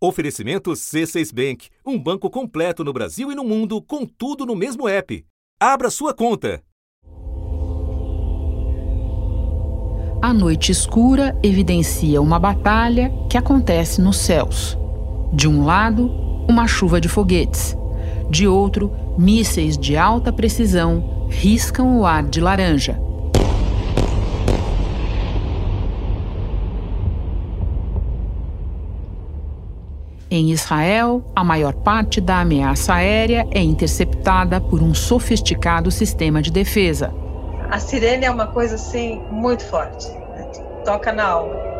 Oferecimento C6 Bank, um banco completo no Brasil e no mundo, com tudo no mesmo app. Abra sua conta. A noite escura evidencia uma batalha que acontece nos céus. De um lado, uma chuva de foguetes. De outro, mísseis de alta precisão riscam o ar de laranja. Em Israel, a maior parte da ameaça aérea é interceptada por um sofisticado sistema de defesa. A sirene é uma coisa assim muito forte, toca na alma.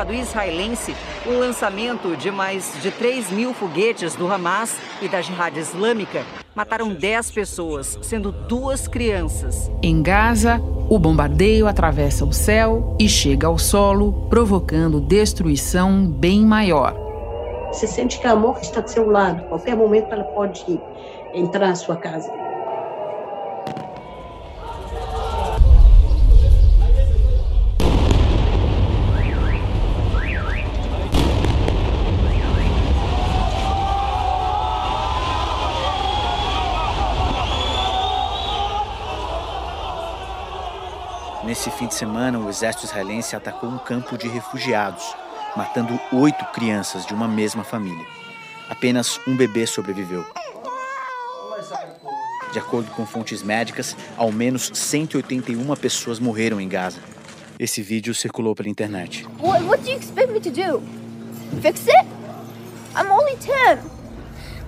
Do lado israelense, o lançamento de mais de 3 mil foguetes do Hamas e da Jihad Islâmica mataram 10 pessoas, sendo duas crianças. Em Gaza, o bombardeio atravessa o céu e chega ao solo, provocando destruição bem maior. Você sente que a morte está do seu lado. Qualquer momento ela pode entrar na sua casa. Nesse fim de semana, o exército israelense atacou um campo de refugiados, matando oito crianças de uma mesma família. Apenas um bebê sobreviveu. De acordo com fontes médicas, ao menos 181 pessoas morreram em Gaza. Esse vídeo circulou pela internet. What, what do you expect me to do? Fix it? I'm only 10.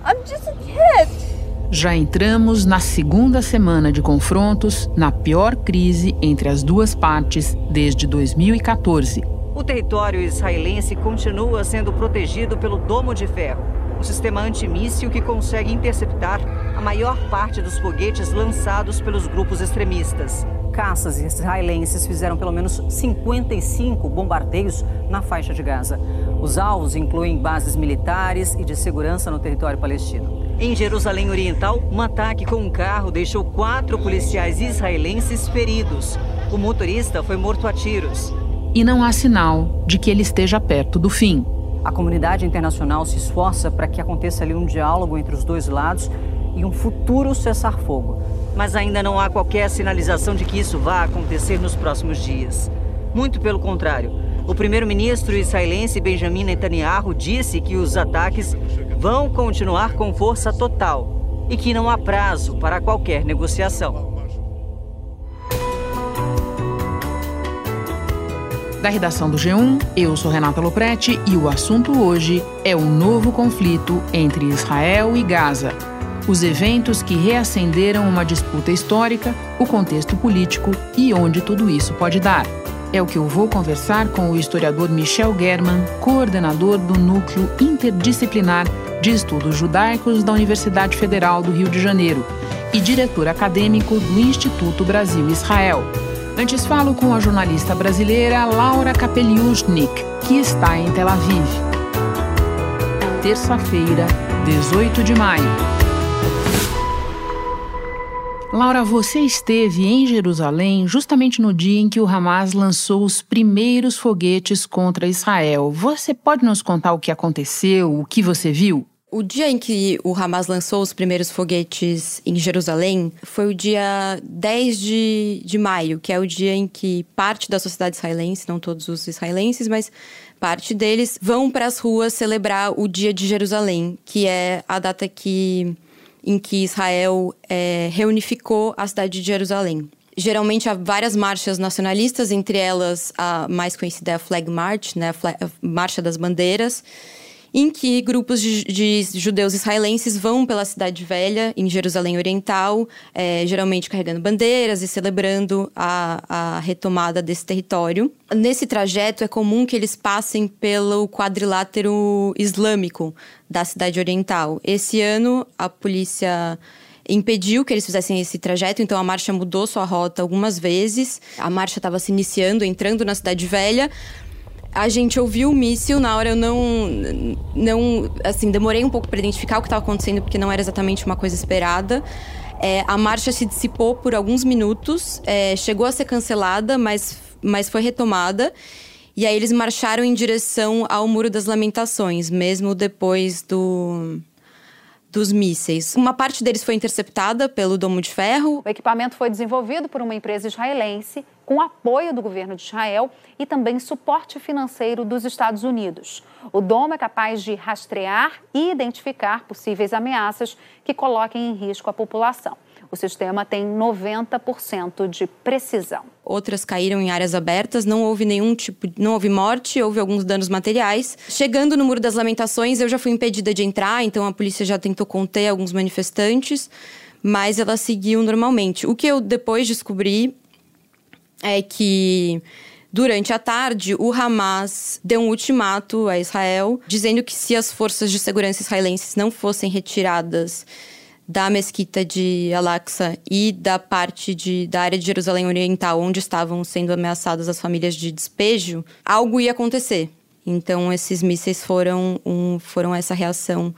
I'm just a kid. Já entramos na segunda semana de confrontos, na pior crise entre as duas partes desde 2014. O território israelense continua sendo protegido pelo Domo de Ferro, um sistema antimíssil que consegue interceptar a maior parte dos foguetes lançados pelos grupos extremistas. Caças israelenses fizeram pelo menos 55 bombardeios na faixa de Gaza. Os alvos incluem bases militares e de segurança no território palestino. Em Jerusalém Oriental, um ataque com um carro deixou quatro policiais israelenses feridos. O motorista foi morto a tiros. E não há sinal de que ele esteja perto do fim. A comunidade internacional se esforça para que aconteça ali um diálogo entre os dois lados e um futuro cessar-fogo. Mas ainda não há qualquer sinalização de que isso vá acontecer nos próximos dias. Muito pelo contrário. O primeiro-ministro israelense Benjamin Netanyahu disse que os ataques vão continuar com força total e que não há prazo para qualquer negociação. Da redação do G1, eu sou Renata Loprete e o assunto hoje é o novo conflito entre Israel e Gaza. Os eventos que reacenderam uma disputa histórica, o contexto político e onde tudo isso pode dar. É o que eu vou conversar com o historiador Michel German, coordenador do Núcleo Interdisciplinar de Estudos Judaicos da Universidade Federal do Rio de Janeiro e diretor acadêmico do Instituto Brasil-Israel. Antes falo com a jornalista brasileira Laura Kapeliushnik, que está em Tel Aviv. Terça-feira, 18 de maio. Laura, você esteve em Jerusalém justamente no dia em que o Hamas lançou os primeiros foguetes contra Israel. Você pode nos contar o que aconteceu, o que você viu? O dia em que o Hamas lançou os primeiros foguetes em Jerusalém foi o dia 10 de, de maio, que é o dia em que parte da sociedade israelense, não todos os israelenses, mas parte deles, vão para as ruas celebrar o Dia de Jerusalém, que é a data que em que Israel é, reunificou a cidade de Jerusalém. Geralmente há várias marchas nacionalistas, entre elas a mais conhecida é a Flag March, né, a, Marcha das Bandeiras, em que grupos de, de, judeus israelenses vão pela Cidade Velha, em Jerusalém Oriental, é, geralmente carregando bandeiras e celebrando a, a retomada desse território. Nesse trajeto, é comum que eles passem pelo quadrilátero islâmico da Cidade Oriental. Esse ano, a polícia impediu que eles fizessem esse trajeto, então a marcha mudou sua rota algumas vezes. A marcha estava se iniciando, entrando na Cidade Velha, A gente ouviu o míssil, na hora eu não. não assim, demorei um pouco para identificar o que estava acontecendo, porque não era exatamente uma coisa esperada. É, a marcha se dissipou por alguns minutos, é, chegou a ser cancelada, mas, mas foi retomada. E aí eles marcharam em direção ao Muro das Lamentações, mesmo depois do dos mísseis. Uma parte deles foi interceptada pelo Domo de Ferro. O equipamento foi desenvolvido por uma empresa israelense com apoio do governo de Israel e também suporte financeiro dos Estados Unidos. O domo é capaz de rastrear e identificar possíveis ameaças que coloquem em risco a população. O sistema tem 90% de precisão. Outras caíram em áreas abertas, não houve nenhum tipo, não houve morte, houve alguns danos materiais. Chegando no Muro das Lamentações, eu já fui impedida de entrar, então a polícia já tentou conter alguns manifestantes, mas ela seguiu normalmente. O que eu depois descobri é que Durante a tarde, o Hamas deu um ultimato a Israel, dizendo que se as forças de segurança israelenses não fossem retiradas da mesquita de Al-Aqsa e da parte de, da área de Jerusalém Oriental, onde estavam sendo ameaçadas as famílias de despejo, algo ia acontecer. Então, esses mísseis foram, um, foram essa reação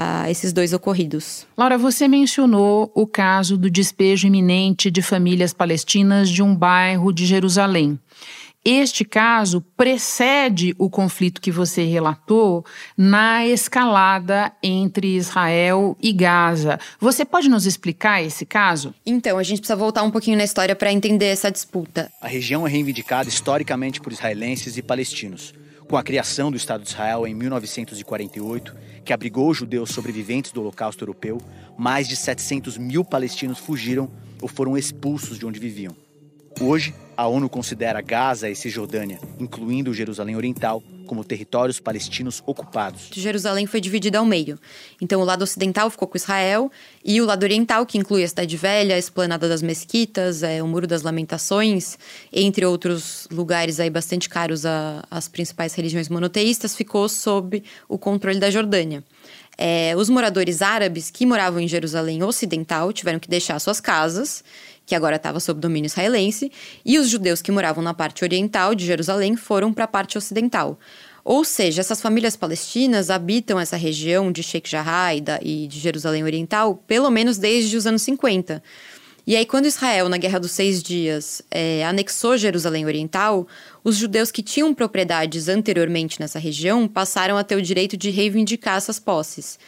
a esses dois ocorridos. Laura, você mencionou o caso do despejo iminente de famílias palestinas de um bairro de Jerusalém. Este caso precede o conflito que você relatou na escalada entre Israel e Gaza. Você pode nos explicar esse caso? Então, a gente precisa voltar um pouquinho na história para entender essa disputa. A região é reivindicada historicamente por israelenses e palestinos. Com a criação do Estado de Israel em 1948, que abrigou judeus sobreviventes do Holocausto Europeu, mais de 700 mil palestinos fugiram ou foram expulsos de onde viviam. Hoje, a ONU considera Gaza e Cisjordânia, incluindo Jerusalém Oriental, como territórios palestinos ocupados. Jerusalém foi dividida ao meio. Então, o lado ocidental ficou com Israel e o lado oriental, que inclui a Cidade Velha, a Esplanada das Mesquitas, é, o Muro das Lamentações, entre outros lugares aí bastante caros às principais religiões monoteístas, ficou sob o controle da Jordânia. É, os moradores árabes que moravam em Jerusalém Ocidental tiveram que deixar suas casas que agora estava sob domínio israelense, e os judeus que moravam na parte oriental de Jerusalém foram para a parte ocidental. Ou seja, essas famílias palestinas habitam essa região de Sheikh Jarrah e de Jerusalém Oriental pelo menos desde os anos 50. E aí, quando Israel, na Guerra dos Seis Dias, é, anexou Jerusalém Oriental, os judeus que tinham propriedades anteriormente nessa região passaram a ter o direito de reivindicar essas posses.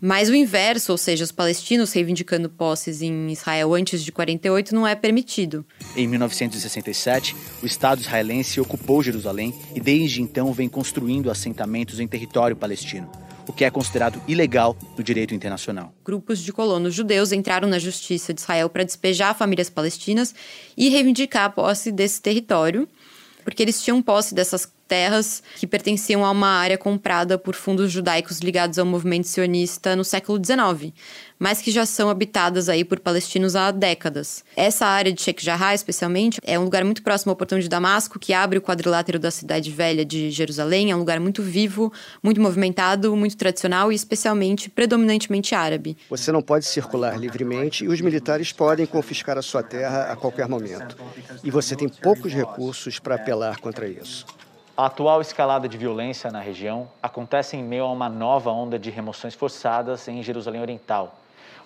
Mas o inverso, ou seja, os palestinos reivindicando posses em Israel antes de 48, não é permitido. Em 1967, o Estado israelense ocupou Jerusalém e desde então vem construindo assentamentos em território palestino, o que é considerado ilegal no direito internacional. Grupos de colonos judeus entraram na justiça de Israel para despejar famílias palestinas e reivindicar a posse desse território, porque eles tinham posse dessas terras que pertenciam a uma área comprada por fundos judaicos ligados ao movimento sionista no século XIX, mas que já são habitadas aí por palestinos há décadas. Essa área de Sheikh Jarrah, especialmente, é um lugar muito próximo ao portão de Damasco, que abre o quadrilátero da cidade velha de Jerusalém. É um lugar muito vivo, muito movimentado, muito tradicional e especialmente predominantemente árabe. Você não pode circular livremente e os militares podem confiscar a sua terra a qualquer momento. E você tem poucos recursos para apelar contra isso. A atual escalada de violência na região acontece em meio a uma nova onda de remoções forçadas em Jerusalém Oriental,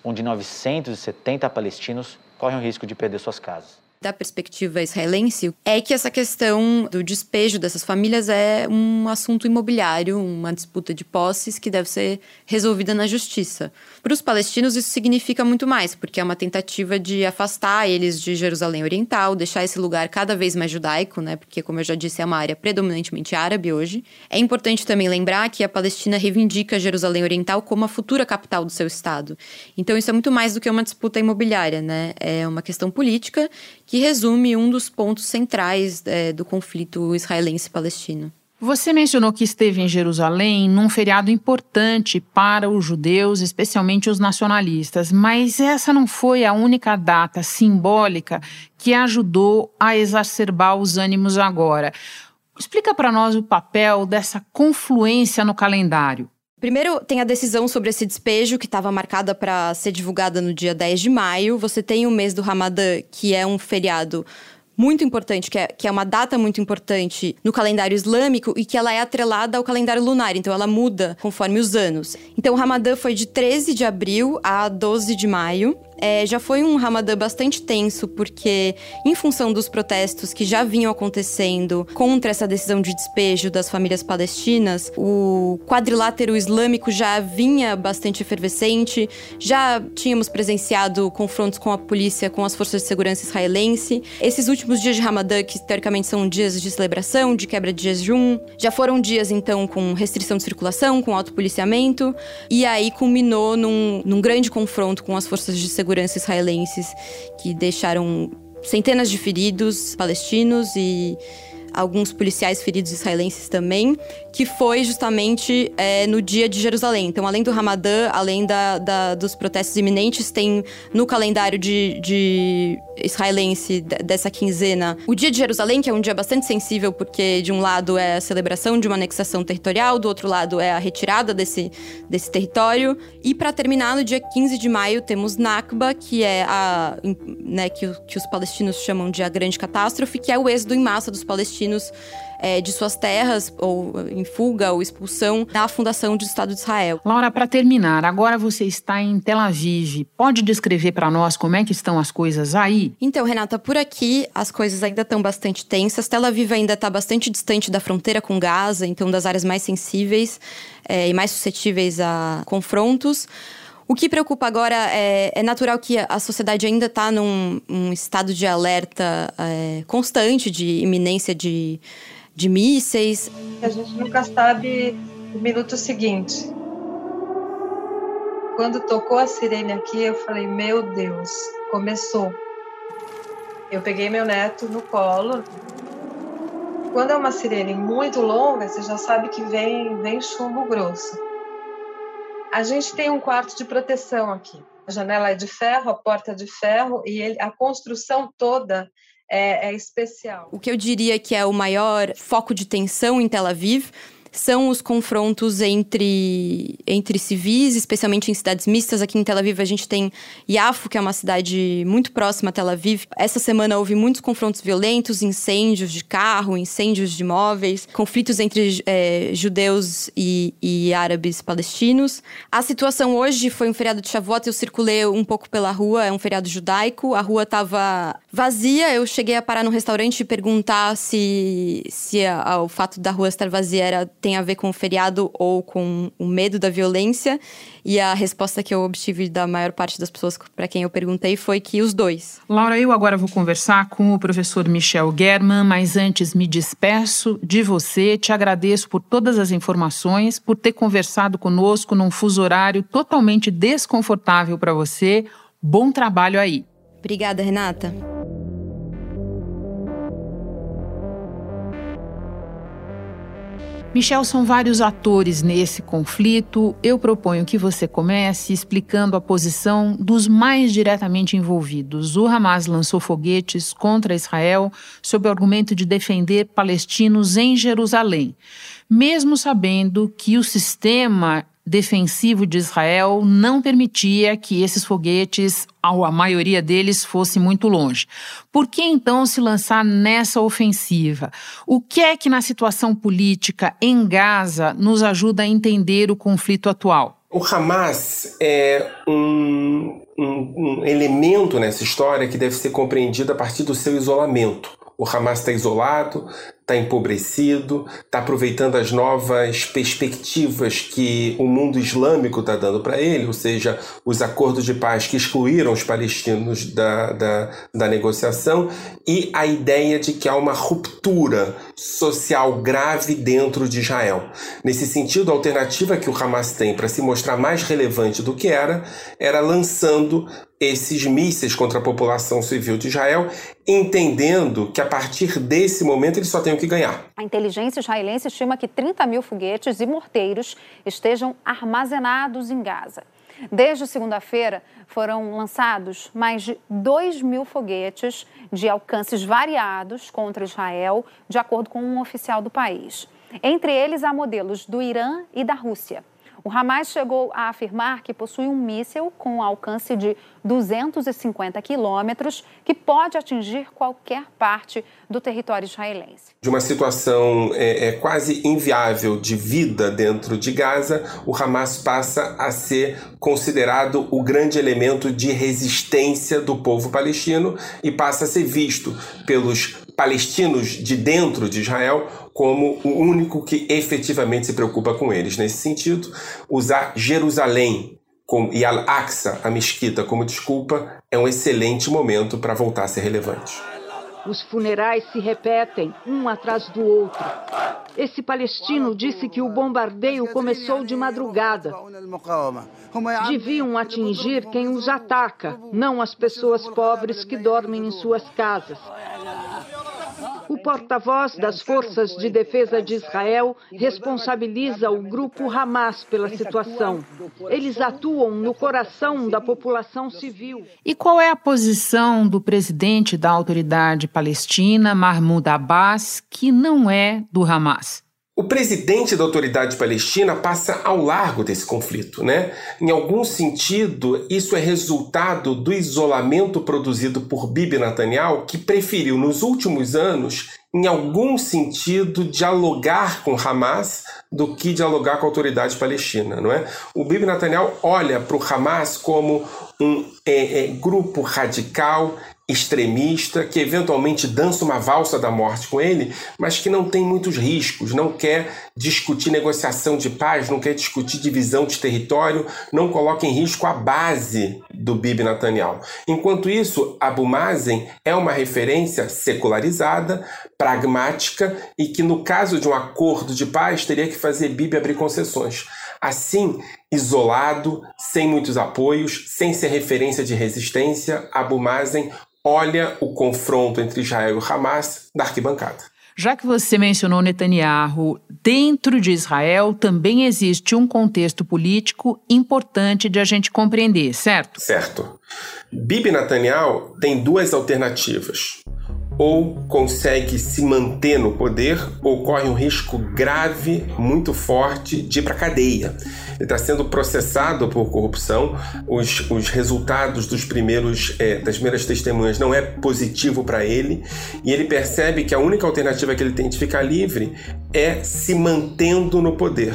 onde 970 palestinos correm o risco de perder suas casas da perspectiva israelense é que essa questão do despejo dessas famílias é um assunto imobiliário, uma disputa de posses que deve ser resolvida na justiça. Para os palestinos, isso significa muito mais, porque é uma tentativa de afastar eles de Jerusalém Oriental, deixar esse lugar cada vez mais judaico, né? Porque, como eu já disse, é uma área predominantemente árabe hoje. É importante também lembrar que a Palestina reivindica Jerusalém Oriental como a futura capital do seu Estado. Então, isso é muito mais do que uma disputa imobiliária, né? É uma questão política que resume um dos pontos centrais é, do conflito israelense-palestino. Você mencionou que esteve em Jerusalém num feriado importante para os judeus, especialmente os nacionalistas, mas essa não foi a única data simbólica que ajudou a exacerbar os ânimos agora. Explica para nós o papel dessa confluência no calendário. Primeiro, tem a decisão sobre esse despejo, que estava marcada para ser divulgada no dia 10 de maio. Você tem o mês do Ramadã, que é um feriado muito importante, que é, que é uma data muito importante no calendário islâmico e que ela é atrelada ao calendário lunar, então ela muda conforme os anos. Então o Ramadã foi de 13 de abril a 12 de maio. É, já foi um Ramadã bastante tenso, porque, em função dos protestos que já vinham acontecendo contra essa decisão de despejo das famílias palestinas, o quadrilátero islâmico já vinha bastante efervescente, já tínhamos presenciado confrontos com a polícia, com as forças de segurança israelense. Esses últimos dias de Ramadã, que teoricamente são dias de celebração, de quebra de jejum, já foram dias, então, com restrição de circulação, com autopoliciamento, e aí culminou num, num grande confronto com as forças de segurança segurança israelenses que deixaram centenas de feridos palestinos e alguns policiais feridos israelenses também, que foi justamente é, no dia de Jerusalém. Então, além do Ramadã, além da, da dos protestos iminentes, tem no calendário de, de israelense dessa quinzena o dia de Jerusalém, que é um dia bastante sensível, porque de um lado é a celebração de uma anexação territorial, do outro lado é a retirada desse, desse território. E para terminar, no dia 15 de maio, temos Nakba, que é a. Né, que, que os palestinos chamam de a grande catástrofe, que é o êxodo em massa dos palestinos é, de suas terras, ou em fuga ou expulsão, na fundação do Estado de Israel. Laura, para terminar, agora você está em Tel Aviv. Pode descrever para nós como é que estão as coisas aí? Então, Renata, por aqui as coisas ainda estão bastante tensas. Tel Aviv ainda está bastante distante da fronteira com Gaza, então das áreas mais sensíveis é, e mais suscetíveis a confrontos. O que preocupa agora é, é natural que a sociedade ainda está num um estado de alerta é, constante de iminência de de mísseis. A gente nunca sabe o minuto seguinte. Quando tocou a sirene aqui, eu falei: Meu Deus, começou. Eu peguei meu neto no colo. Quando é uma sirene muito longa, você já sabe que vem, vem chumbo grosso. A gente tem um quarto de proteção aqui. A janela é de ferro, a porta é de ferro e ele, a construção toda é, é especial. O que eu diria que é o maior foco de tensão em Tel Aviv são os confrontos entre, entre civis, especialmente em cidades mistas. Aqui em Tel Aviv a gente tem Yafo, que é uma cidade muito próxima a Tel Aviv. Essa semana houve muitos confrontos violentos, incêndios de carro, incêndios de imóveis, conflitos entre é, judeus e, e, árabes palestinos. A situação hoje foi um feriado de Shavuot, eu circulei um pouco pela rua, é um feriado judaico, a rua estava vazia, eu cheguei a parar no restaurante e perguntar se, se a, a, o fato da rua estar vazia era tem a ver com o feriado ou com o medo da violência. E a resposta que eu obtive da maior parte das pessoas para quem eu perguntei foi que os dois. Laura, eu agora vou conversar com o professor Michel German, mas antes me despeço de você, te agradeço por todas as informações, por ter conversado conosco num fuso horário totalmente desconfortável para você. Bom trabalho aí. Obrigada, Renata. Michel, são vários atores nesse conflito. Eu proponho que você comece explicando a posição dos mais diretamente envolvidos. O Hamas lançou foguetes contra Israel sob o argumento de defender palestinos em Jerusalém, mesmo sabendo que o sistema defensivo de Israel não permitia que esses foguetes, a maioria deles, fosse muito longe. Por que então se lançar nessa ofensiva? O que é que na situação política em Gaza nos ajuda a entender o conflito atual? O Hamas é um, um, um elemento nessa história que deve ser compreendido a partir do seu isolamento. O Hamas está isolado, está empobrecido, está aproveitando as novas perspectivas que o mundo islâmico está dando para ele, ou seja, os acordos de paz que excluíram os palestinos da, da, da negociação, e a ideia de que há uma ruptura social grave dentro de Israel. Nesse sentido, a alternativa que o Hamas tem para se mostrar mais relevante do que era, era lançando esses mísseis contra a população civil de Israel, entendendo que a partir desse momento eles só têm o que ganhar. A inteligência israelense estima que 30 mil foguetes e morteiros estejam armazenados em Gaza. Desde segunda-feira, foram lançados mais de 2 mil foguetes de alcances variados contra Israel, de acordo com um oficial do país. Entre eles, há modelos do Irã e da Rússia. O Hamas chegou a afirmar que possui um míssil com alcance de 250 quilômetros que pode atingir qualquer parte do território israelense. De uma situação é, é, quase inviável de vida dentro de Gaza, o Hamas passa a ser considerado o grande elemento de resistência do povo palestino e passa a ser visto pelos palestinos de dentro de Israel como o único que efetivamente se preocupa com eles. Nesse sentido, usar Jerusalém e Al-Aqsa, a mesquita, como desculpa é um excelente momento para voltar a ser relevante. Os funerais se repetem, um atrás do outro. Esse palestino disse que o bombardeio começou de madrugada. Deviam atingir quem os ataca, não as pessoas pobres que dormem em suas casas. O porta-voz das Forças de Defesa de Israel responsabiliza o grupo Hamas pela situação. Eles atuam no coração da população civil. E qual é a posição do presidente da autoridade palestina, Mahmoud Abbas, que não é do Hamas? O presidente da autoridade palestina passa ao largo desse conflito, né? Em algum sentido, isso é resultado do isolamento produzido por Bibi Netanyahu, que preferiu nos últimos anos, em algum sentido, dialogar com Hamas do que dialogar com a autoridade palestina, não é? O Bibi Netanyahu olha para o Hamas como um é, é, grupo radical extremista que eventualmente dança uma valsa da morte com ele, mas que não tem muitos riscos, não quer discutir negociação de paz, não quer discutir divisão de território, não coloca em risco a base do Bibi Netanyahu. Enquanto isso, Abu Mazen é uma referência secularizada, pragmática e que no caso de um acordo de paz teria que fazer Bibi abrir concessões. Assim, isolado, sem muitos apoios, sem ser referência de resistência, Abu Mazen olha o confronto entre Israel e Hamas da arquibancada. Já que você mencionou Netanyahu, dentro de Israel também existe um contexto político importante de a gente compreender, certo? Certo. Bibi Netanyahu tem duas alternativas. Ou consegue se manter no poder, ou corre um risco grave, muito forte, de ir para cadeia está sendo processado por corrupção. Os, os resultados dos primeiros, é, das primeiras testemunhas não é positivo para ele e ele percebe que a única alternativa que ele tem de ficar livre é se mantendo no poder.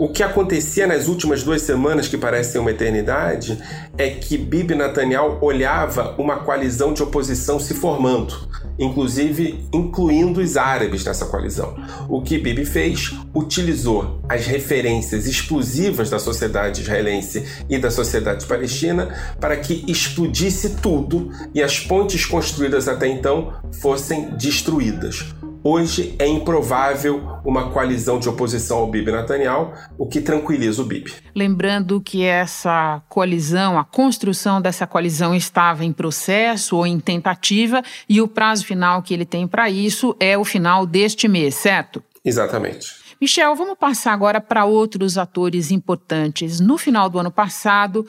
O que acontecia nas últimas duas semanas, que parecem uma eternidade, é que Bibi Netanyahu olhava uma coalizão de oposição se formando inclusive incluindo os árabes nessa coalizão. O que Bibi fez? Utilizou as referências explosivas da sociedade israelense e da sociedade palestina para que explodisse tudo e as pontes construídas até então fossem destruídas. Hoje é improvável uma coalizão de oposição ao Bibi Netanyahu, o que tranquiliza o Bibi. Lembrando que essa coalizão, a construção dessa coalizão estava em processo ou em tentativa e o prazo final que ele tem para isso é o final deste mês, certo? Exatamente. Michel, vamos passar agora para outros atores importantes. No final do ano passado,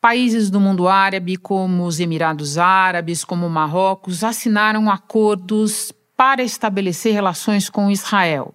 Países do mundo árabe, como os Emirados Árabes, como Marrocos, assinaram acordos para estabelecer relações com Israel.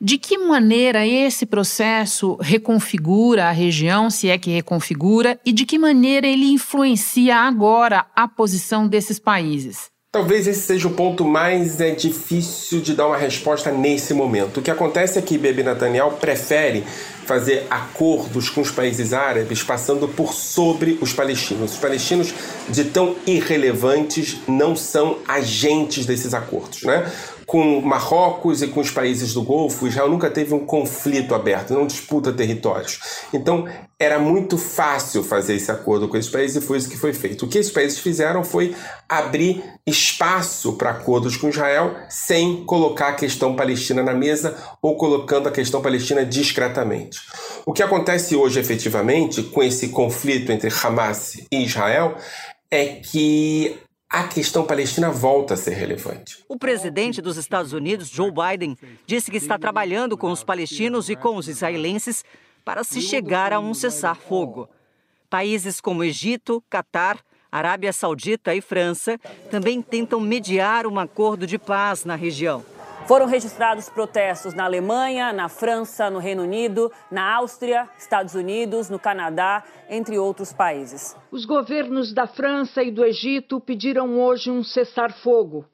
De que maneira esse processo reconfigura a região, se é que reconfigura, e de que maneira ele influencia agora a posição desses países? Talvez esse seja o ponto mais é, difícil de dar uma resposta nesse momento. O que acontece é que Bibi Netanyahu prefere fazer acordos com os países árabes passando por sobre os palestinos. Os palestinos, de tão irrelevantes, não são agentes desses acordos. Né? Com Marrocos e com os países do Golfo, Israel nunca teve um conflito aberto, não disputa territórios. Então, era muito fácil fazer esse acordo com esses países e foi isso que foi feito. O que esses países fizeram foi abrir espaço para acordos com Israel sem colocar a questão palestina na mesa ou colocando a questão palestina discretamente. O que acontece hoje efetivamente com esse conflito entre Hamas e Israel é que a questão palestina volta a ser relevante. O presidente dos Estados Unidos, Joe Biden, disse que está trabalhando com os palestinos e com os israelenses para se chegar a um cessar-fogo. Países como Egito, Catar, Arábia Saudita e França também tentam mediar um acordo de paz na região. Foram registrados protestos na Alemanha, na França, no Reino Unido, na Áustria, Estados Unidos, no Canadá, entre outros países. Os governos da França e do Egito pediram hoje um cessar-fogo.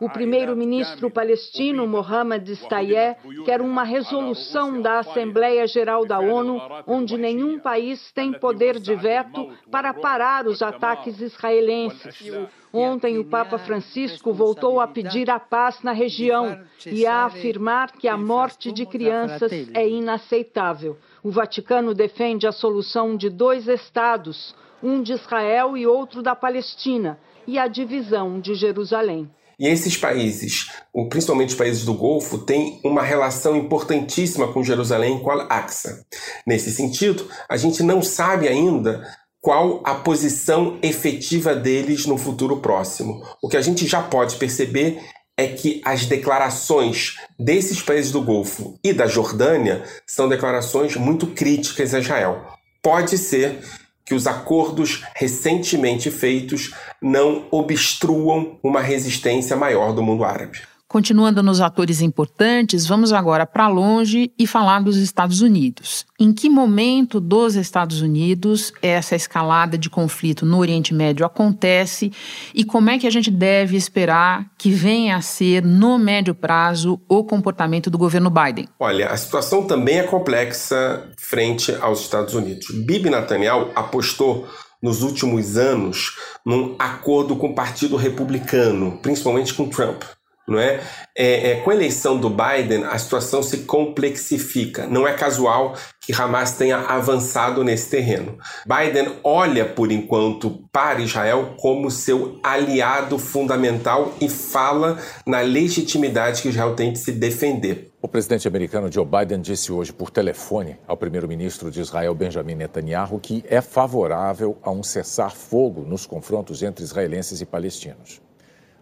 O primeiro-ministro palestino Mohamed Stayeh quer uma resolução da Assembleia Geral da ONU, onde nenhum país tem poder de veto para parar os ataques israelenses. Ontem, o Papa Francisco voltou a pedir a paz na região e a afirmar que a morte de crianças é inaceitável. O Vaticano defende a solução de dois estados, um de Israel e outro da Palestina, e a divisão de Jerusalém. E esses países, principalmente os países do Golfo, têm uma relação importantíssima com Jerusalém e com Al-Aqsa. Nesse sentido, a gente não sabe ainda qual a posição efetiva deles no futuro próximo. O que a gente já pode perceber é que as declarações desses países do Golfo e da Jordânia são declarações muito críticas a Israel. Pode ser que os acordos recentemente feitos não obstruam uma resistência maior do mundo árabe. Continuando nos atores importantes, vamos agora para longe e falar dos Estados Unidos. Em que momento dos Estados Unidos essa escalada de conflito no Oriente Médio acontece e como é que a gente deve esperar que venha a ser, no médio prazo, o comportamento do governo Biden? Olha, a situação também é complexa frente aos Estados Unidos. Bibi Netanyahu apostou nos últimos anos num acordo com o Partido Republicano, principalmente com Trump não é? É, é? Com a eleição do Biden, a situação se complexifica. Não é casual que Hamas tenha avançado nesse terreno. Biden olha, por enquanto, para Israel como seu aliado fundamental e fala na legitimidade que Israel tem de se defender. O presidente americano Joe Biden disse hoje por telefone ao primeiro-ministro de Israel, Benjamin Netanyahu, que é favorável a um cessar-fogo nos confrontos entre israelenses e palestinos.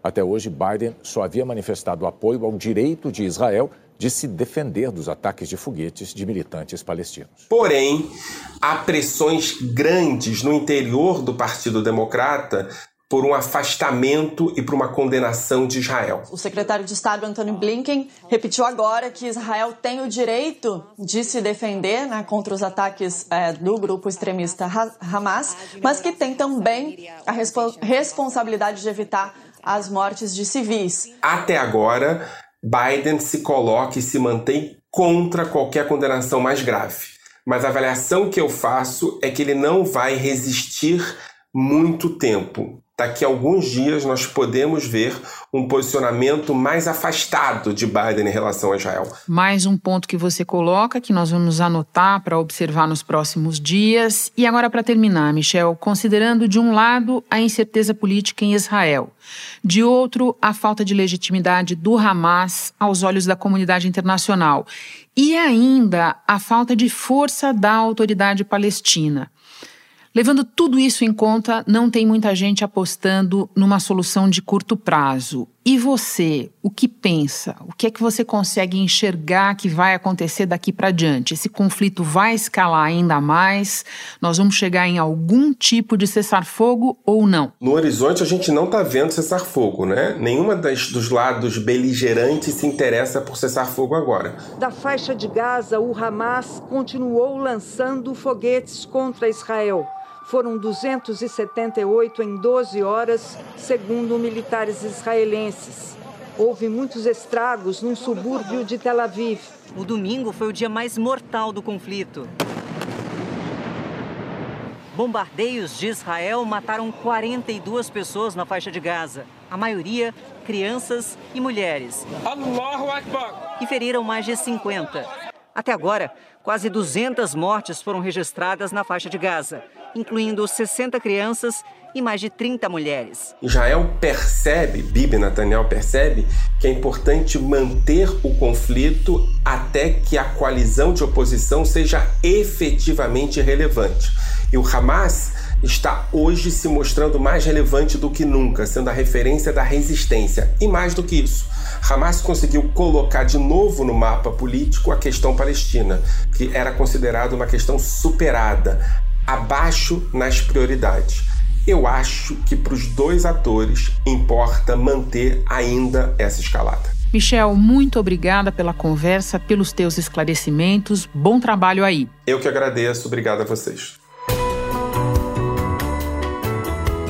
Até hoje, Biden só havia manifestado apoio ao direito de Israel de se defender dos ataques de foguetes de militantes palestinos. Porém, há pressões grandes no interior do Partido Democrata por um afastamento e por uma condenação de Israel. O secretário de Estado Antony Blinken repetiu agora que Israel tem o direito de se defender né, contra os ataques é, do grupo extremista Hamas, mas que tem também a respo responsabilidade de evitar as mortes de civis. Até agora, Biden se coloca e se mantém contra qualquer condenação mais grave. Mas a avaliação que eu faço é que ele não vai resistir muito tempo daqui a alguns dias nós podemos ver um posicionamento mais afastado de Biden em relação a Israel. Mais um ponto que você coloca que nós vamos anotar para observar nos próximos dias. E agora para terminar, Michel, considerando de um lado a incerteza política em Israel, de outro a falta de legitimidade do Hamas aos olhos da comunidade internacional e ainda a falta de força da autoridade palestina. Levando tudo isso em conta, não tem muita gente apostando numa solução de curto prazo. E você, o que pensa? O que é que você consegue enxergar que vai acontecer daqui para diante? Esse conflito vai escalar ainda mais? Nós vamos chegar em algum tipo de cessar-fogo ou não? No horizonte a gente não está vendo cessar-fogo, né? Nenhuma das, dos lados beligerantes se interessa por cessar-fogo agora. Da faixa de Gaza, o Hamas continuou lançando foguetes contra Israel foram 278 em 12 horas, segundo militares israelenses. Houve muitos estragos num subúrbio de Tel Aviv. O domingo foi o dia mais mortal do conflito. Bombardeios de Israel mataram 42 pessoas na faixa de Gaza, a maioria crianças e mulheres. E feriram mais de 50. Até agora, quase 200 mortes foram registradas na faixa de Gaza incluindo 60 crianças e mais de 30 mulheres. Israel percebe, Bibi Netanyahu percebe, que é importante manter o conflito até que a coalizão de oposição seja efetivamente relevante. E o Hamas está hoje se mostrando mais relevante do que nunca, sendo a referência da resistência. E mais do que isso, Hamas conseguiu colocar de novo no mapa político a questão palestina, que era considerada uma questão superada abaixo nas prioridades. Eu acho que para os dois atores importa manter ainda essa escalada. Michel, muito obrigada pela conversa, pelos teus esclarecimentos. Bom trabalho aí. Eu que agradeço. Obrigado a vocês.